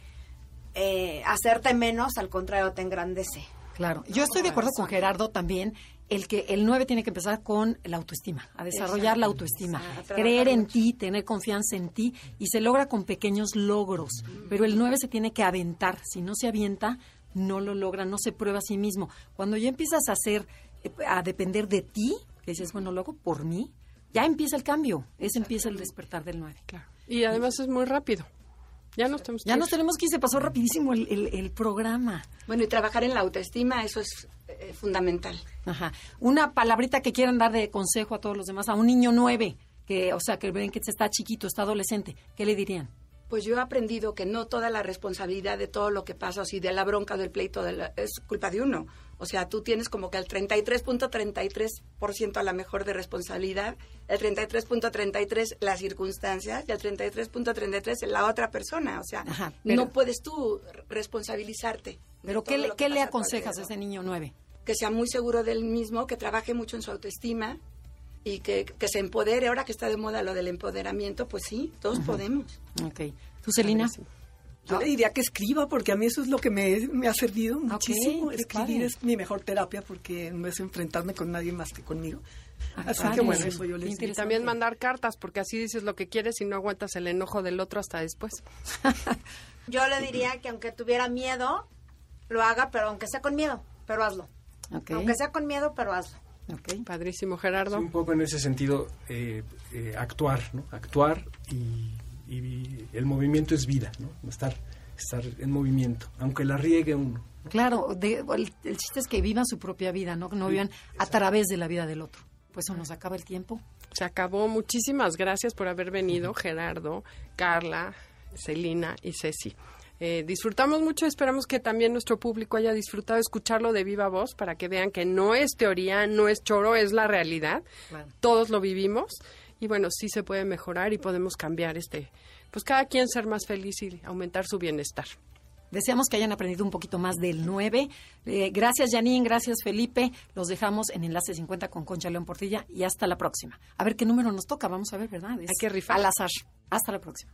eh, hacerte menos, al contrario, te engrandece. Claro. Yo estoy de acuerdo con Gerardo también, el que el 9 tiene que empezar con la autoestima, a desarrollar la autoestima, creer en ti, tener confianza en ti y se logra con pequeños logros, pero el 9 se tiene que aventar, si no se avienta, no lo logra, no se prueba a sí mismo. Cuando ya empiezas a hacer eh, a depender de ti, que dices, bueno, luego por mí, ya empieza el cambio, ese empieza el despertar del 9. Claro. Y además es muy rápido. Ya nos tenemos que Ya ir. nos tenemos que ir, se pasó rapidísimo el, el- el programa. Bueno, y trabajar en la autoestima, eso es eh, fundamental. Ajá. Una palabrita que quieran dar de consejo a todos los demás, a un niño nueve, que, o sea, que ven que está chiquito, está adolescente, ¿qué le dirían? Pues yo he aprendido que no toda la responsabilidad de todo lo que pasa, o si de la bronca del pleito, de la- es culpa de uno. O sea, tú tienes como que el 33.33% a la mejor de responsabilidad, el 33.33 las circunstancias y el 33.33 la otra persona. O sea, Ajá, pero- no puedes tú responsabilizarte. Pero ¿qué le, qué le aconsejas a ese niño nueve? que sea muy seguro del mismo, que trabaje mucho en su autoestima y que, que se empodere. Ahora que está de moda lo del empoderamiento, pues sí, todos podemos. Ok. ¿Tú, Celina? Yo le diría que escriba, porque a mí eso es lo que me, me ha servido muchísimo. Escribir es mi mejor terapia porque no es enfrentarme con nadie más que conmigo. Así padre. que bueno, eso yo les digo. Y también mandar cartas, porque así dices lo que quieres y no aguantas el enojo del otro hasta después. Yo le diría que aunque tuviera miedo, lo haga, pero aunque sea con miedo, pero hazlo. Ok. Aunque sea con miedo, pero hazlo. Ok. Padrísimo, Sí, Gerardo. un poco en ese sentido, eh, eh, actuar, ¿no? Actuar y, y el movimiento es vida, ¿no? Estar, estar en movimiento, aunque la riegue uno. Claro, de- el, el chiste es que vivan su propia vida, no, no vivan a través de la vida del otro. Pues se nos acaba el tiempo. Se acabó. Muchísimas gracias por haber venido, Gerardo, Carla, Celina y Ceci. Eh, disfrutamos mucho, esperamos que también nuestro público haya disfrutado escucharlo de viva voz para que vean que no es teoría, no es choro, es la realidad. Todos lo vivimos y bueno, sí se puede mejorar y podemos cambiar este, pues cada quien ser más feliz y aumentar su bienestar. Deseamos que hayan aprendido un poquito más del 9. Eh, gracias, Janine. Gracias, Felipe. Los dejamos en Enlace 50 con Concha León Portilla y hasta la próxima. A ver qué número nos toca. Vamos a ver, ¿verdad? Es Hay que rifar. Al azar. Hasta la próxima.